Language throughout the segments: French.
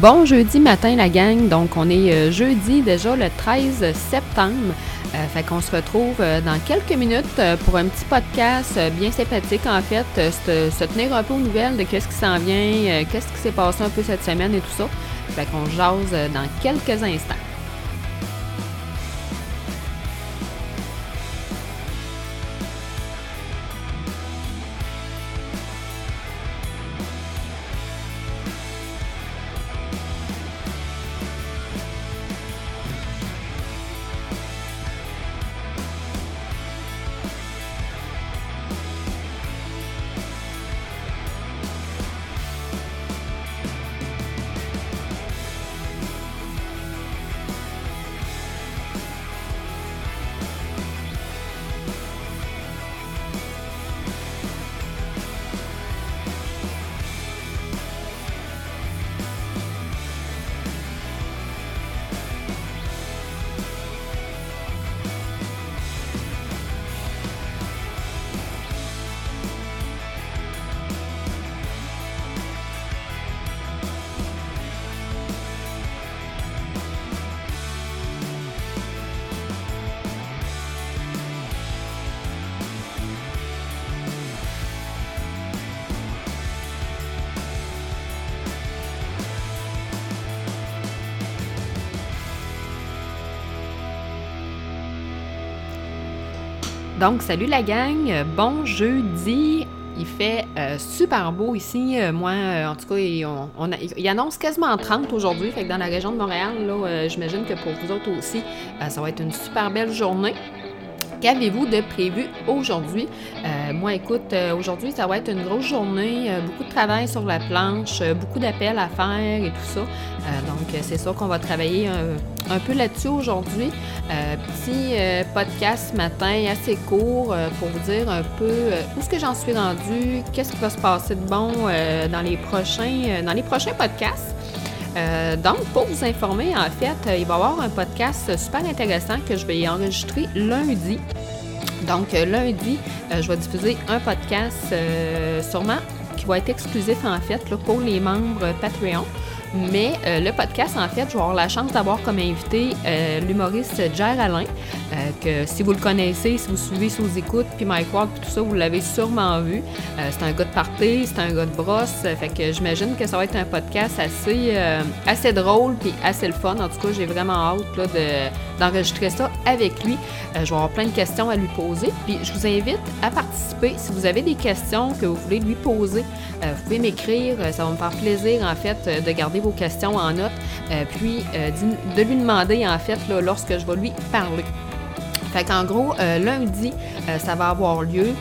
Bon jeudi matin la gang, donc on est euh, jeudi déjà le 13 septembre. Euh, fait qu'on se retrouve euh, dans quelques minutes pour un petit podcast bien sympathique en fait, se, tenir un peu aux nouvelles de qu'est-ce qui s'en vient, qu'est-ce qui s'est passé un peu cette semaine et tout ça. Fait qu'on jase dans quelques instants. Donc, salut la gang, bon jeudi. Il fait euh, super beau ici. Euh, moi, euh, en tout cas, il, on, annonce quasiment 30 aujourd'hui. Fait que dans la région de Montréal, là, j'imagine que pour vous autres aussi, ça va être une super belle journée. Qu'avez-vous de prévu aujourd'hui? moi, écoute, aujourd'hui, ça va être une grosse journée, beaucoup de travail sur la planche, beaucoup d'appels à faire et tout ça. donc, c'est ça qu'on va travailler un peu là-dessus aujourd'hui. Euh, petit euh, podcast ce matin assez court euh, pour vous dire un peu où est-ce que j'en suis rendu, qu'est-ce qui va se passer de bon dans les prochains dans les prochains podcasts. Donc, pour vous informer, en fait, il va y avoir un podcast super intéressant que je vais enregistrer lundi. Donc, lundi, je vais diffuser un podcast sûrement qui va être exclusif en fait pour les membres Patreon. Mais euh, le podcast, en fait, je vais avoir la chance d'avoir comme invité euh, l'humoriste Jer Alain, euh, que si vous le connaissez, si vous suivez sous écoute, puis Mike Ward, puis tout ça, vous l'avez sûrement vu. c'est un gars de party, c'est un gars de brosse, fait que j'imagine que ça va être un podcast assez, assez drôle, puis assez le fun. En tout cas, j'ai vraiment hâte là, d'enregistrer ça avec lui. je vais avoir plein de questions à lui poser, puis je vous invite à participer. Si vous avez des questions que vous voulez lui poser, vous pouvez m'écrire, ça va me faire plaisir, en fait, de garder vos questions en note, euh, puis euh, de lui demander en fait là, lorsque je vais lui parler. Fait qu'en gros, euh, lundi, ça va avoir lieu.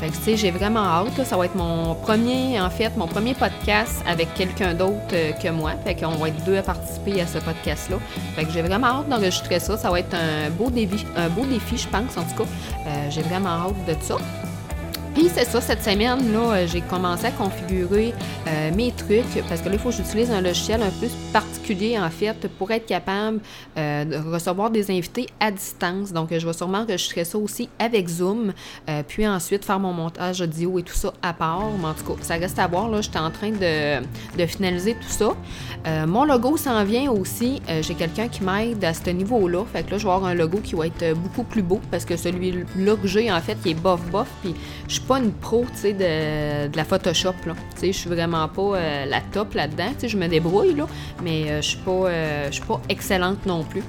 fait que, tu sais, j'ai vraiment hâte. Ça va être mon premier, en fait, mon premier podcast avec quelqu'un d'autre que moi. Fait qu'on va être deux à participer à ce podcast-là. Fait que j'ai vraiment hâte d'enregistrer ça. Ça va être un beau défi, un beau défi, je pense, en tout cas. j'ai vraiment hâte de ça. Puis c'est ça, cette semaine, là, euh, j'ai commencé à configurer euh, mes trucs parce que là, il faut que j'utilise un logiciel un peu particulier, en fait, pour être capable euh, de recevoir des invités à distance. Donc, je vais sûrement enregistrer ça aussi avec Zoom, puis ensuite faire mon montage audio et tout ça à part. Mais en tout cas, ça reste à voir. Là, j'étais en train de, finaliser tout ça. mon logo s'en vient aussi. j'ai quelqu'un qui m'aide à ce niveau-là. Fait que là, je vais avoir un logo qui va être beaucoup plus beau parce que celui-là que j'ai, en fait, qui est bof-bof, puis je pas une pro, sais, de, la Photoshop, je suis vraiment pas euh, la top là-dedans. Je me débrouille, là, mais euh, je pas, euh, suis pas excellente non plus.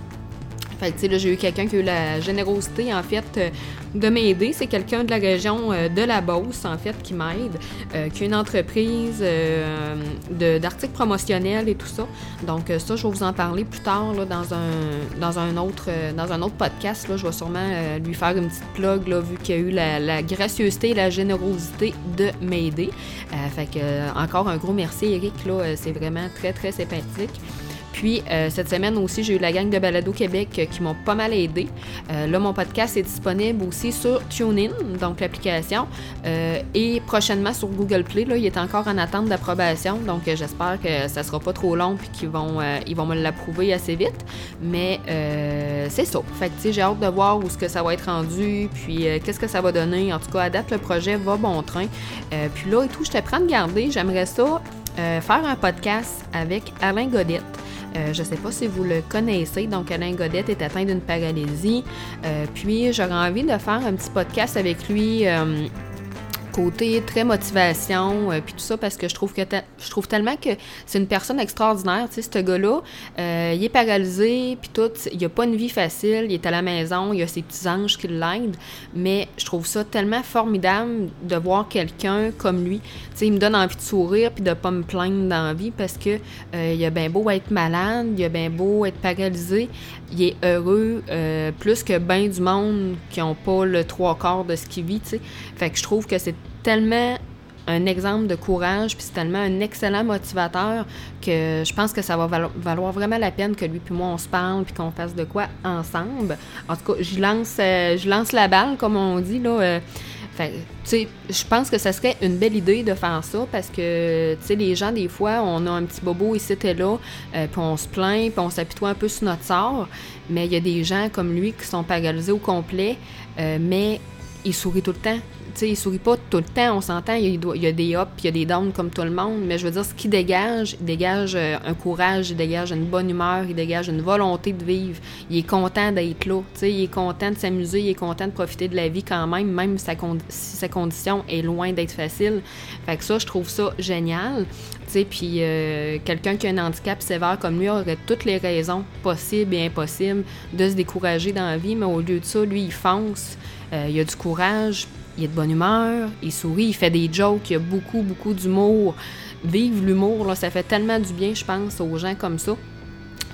Fait que, j'ai eu quelqu'un qui a eu la générosité, en fait, euh, de m'aider. C'est quelqu'un de la région euh, de la Beauce, en fait, qui m'aide, euh, qui a une entreprise d'articles promotionnels et tout ça. Donc, ça, je vais vous en parler plus tard, là, dans un, dans un, autre, dans un autre podcast. Là, je vais sûrement lui faire une petite plug, là, vu qu'il a eu la, la, gracieuseté et la générosité de m'aider. fait que, encore un gros merci, Eric, là, c'est vraiment très, très sympathique. Puis cette semaine aussi, j'ai eu la gang de Balado Québec qui m'ont pas mal aidé. là, mon podcast est disponible aussi sur TuneIn, donc l'application, et prochainement sur Google Play. Là, il est encore en attente d'approbation, donc j'espère que ça sera pas trop long puis qu'ils vont, ils vont me l'approuver assez vite. Mais c'est ça. Fait que j'ai hâte de voir où ce que ça va être rendu, puis qu'est-ce que ça va donner. En tout cas, à date, le projet va bon train. puis là et tout, je te prends de garder. J'aimerais ça faire un podcast avec Alain Godette. Euh, je ne sais pas si vous le connaissez. Donc, Alain Godette est atteint d'une paralysie. Euh, puis, j'aurais envie de faire un petit podcast avec lui euh, côté très motivation, euh, puis tout ça, parce que je trouve que je trouve tellement que c'est une personne extraordinaire, tu sais, ce gars-là, euh, il est paralysé, puis tout, il a pas une vie facile, il est à la maison, il a ses petits anges qui l'aident, mais je trouve ça tellement formidable de voir quelqu'un comme lui, tu sais, il me donne envie de sourire, puis de pas me plaindre dans la vie, parce que euh, il a bien beau être malade, il a bien beau être paralysé, il est heureux, plus que bien du monde qui ont pas le trois quarts de ce qu'il vit, tu sais, fait que je trouve que c'est tellement un exemple de courage, puis c'est tellement un excellent motivateur que je pense que ça va valoir vraiment la peine que lui puis moi on se parle puis qu'on fasse de quoi ensemble. En tout cas, je lance, euh, lance la balle comme on dit là. Euh, je pense que ça serait une belle idée de faire ça parce que, tu sais, les gens, des fois, on a un petit bobo ici et là, euh, puis on se plaint, puis on s'apitoie un peu sur notre sort. Mais il y a des gens comme lui qui sont paralysés au complet, mais ils sourient tout le temps sais, il sourit pas tout le temps, on s'entend, il, y a des ups, il y a des downs comme tout le monde, mais je veux dire, ce qu'il dégage, il dégage euh, un courage, il dégage une bonne humeur, il dégage une volonté de vivre. Il est content d'être là, tu il est content de s'amuser, il est content de profiter de la vie quand même, même si sa condition est loin d'être facile. Fait que ça, je trouve ça génial. Puis euh, quelqu'un qui a un handicap sévère comme lui aurait toutes les raisons possibles et impossibles de se décourager dans la vie, mais au lieu de ça, lui, il fonce, euh, il a du courage, il est de bonne humeur, il sourit, il fait des jokes, il a beaucoup, beaucoup d'humour. Vive l'humour, ça fait tellement du bien, je pense, aux gens comme ça.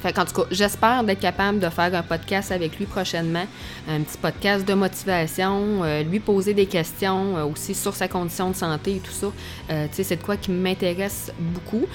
Fait en tout cas, j'espère d'être capable de faire un podcast avec lui prochainement, un petit podcast de motivation, euh, lui poser des questions euh, aussi sur sa condition de santé et tout ça. Euh, tu sais, c'est de quoi qui m'intéresse beaucoup.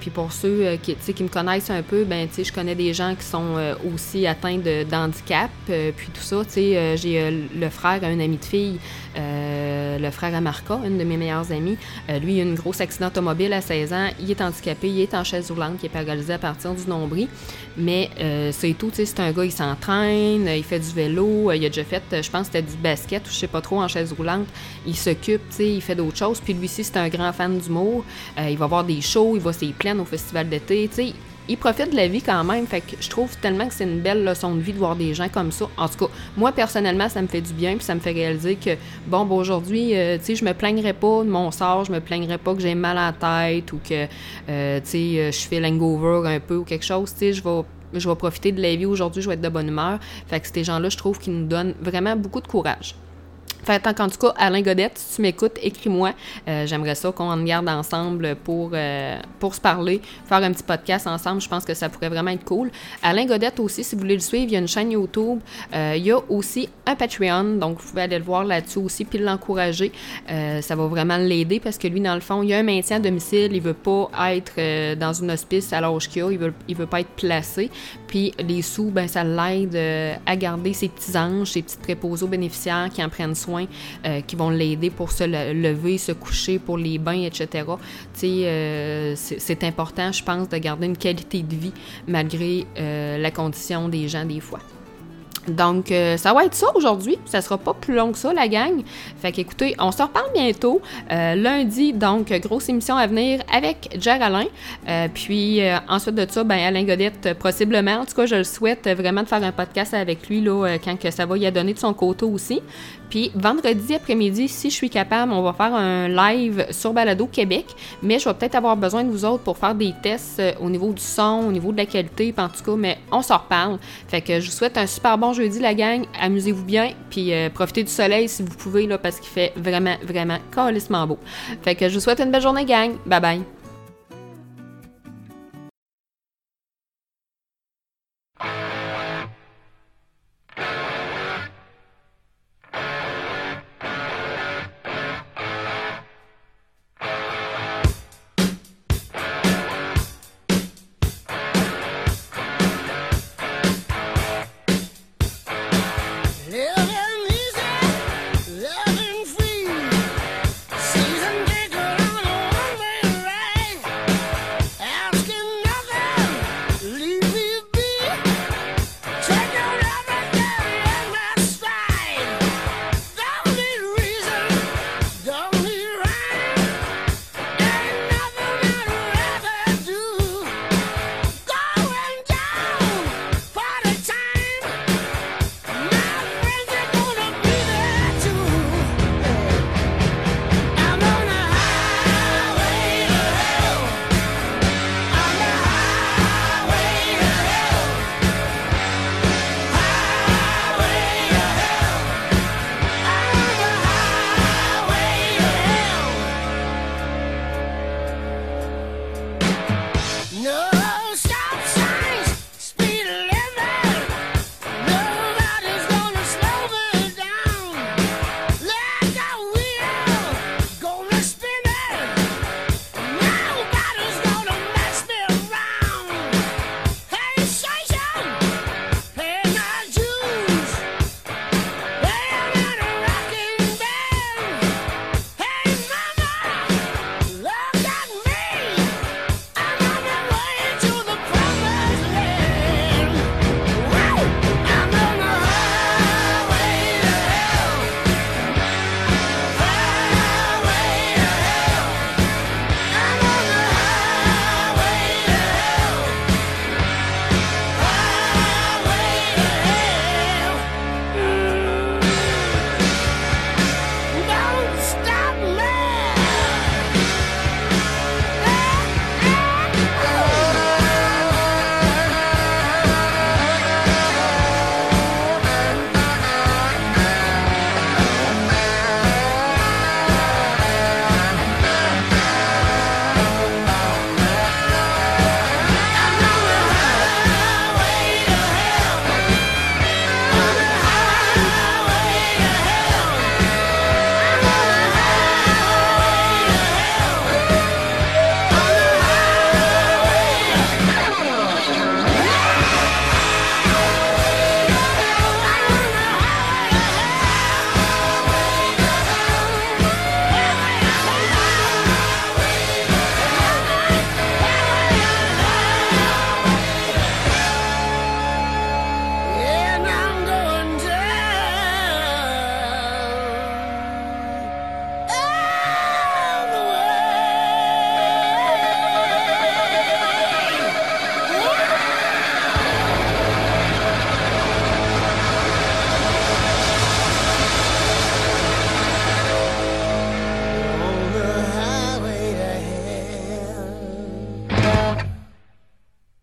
puis pour ceux qui, qui me connaissent un peu, ben je connais des gens qui sont aussi atteints d'handicap, puis tout ça. Tu sais, j'ai le frère un ami de fille, le frère Amarca, une de mes meilleures amies. lui, il a une grosse accident automobile à 16 ans. Il est handicapé, il est en chaise roulante, il est paralysé à partir du nombril. Mais euh, c'est tout, c'est un gars, il s'entraîne, il fait du vélo, il a déjà fait, je pense, c'était du basket ou je sais pas trop en chaise roulante. Il s'occupe, il fait d'autres choses. Puis lui aussi, c'est un grand fan d'humour. Euh, il va voir des shows, il va ses plaines au festival d'été, tu sais il profite de la vie quand même. Fait que je trouve tellement que c'est une belle leçon de vie de voir des gens comme ça. En tout cas, moi, personnellement, ça me fait du bien, puis ça me fait réaliser que, bon, ben, aujourd'hui, euh, tu sais, je me plaignerais pas de mon sort, je me plaignerais pas que j'ai mal à la tête ou que, euh, tu sais, euh, je fais l'hangover un peu ou quelque chose. Tu sais, je vais je vais profiter de la vie aujourd'hui, je vais être de bonne humeur. Fait que ces gens-là, je trouve qu'ils nous donnent vraiment beaucoup de courage. Fait tant qu'en tout cas, Alain Godette, si tu m'écoutes, écris-moi. Euh, j'aimerais ça qu'on en garde ensemble pour, euh, pour se parler, faire un petit podcast ensemble. Je pense que ça pourrait vraiment être cool. Alain Godette aussi, si vous voulez le suivre, il y a une chaîne YouTube. Euh, il y a aussi un Patreon, donc vous pouvez aller le voir là-dessus aussi, puis l'encourager. ça va vraiment l'aider parce que lui, dans le fond, il a un maintien à domicile. Il veut pas être dans une hospice à l'âge qu'il a. Il veut, il veut pas être placé. Puis les sous, ben, ça l'aide à garder ses petits anges, ses petits préposés bénéficiaires qui en prennent soin euh, qui vont l'aider pour se lever, se coucher, pour les bains, etc. Euh, c'est important, je pense, de garder une qualité de vie malgré euh, la condition des gens des fois. Donc, euh, ça va être ça aujourd'hui. Ça sera pas plus long que ça, la gang. Fait qu'écoutez, on se reparle bientôt. Euh, lundi, donc, grosse émission à venir avec Jer Alain. Euh, puis, ensuite de ça, ben, Alain Godette, possiblement. En tout cas, je le souhaite vraiment de faire un podcast avec lui, quand ça va y a donné de son côté aussi. Puis, vendredi après-midi, si je suis capable, on va faire un live sur Balado Québec. Mais je vais peut-être avoir besoin de vous autres pour faire des tests au niveau du son, au niveau de la qualité. en tout cas, mais on s'en reparle. Fait que je vous souhaite un super bon jeudi, la gang. Amusez-vous bien, puis euh, profitez du soleil si vous pouvez, là, parce qu'il fait vraiment, vraiment calissement beau. Fait que je vous souhaite une belle journée, gang. Bye bye.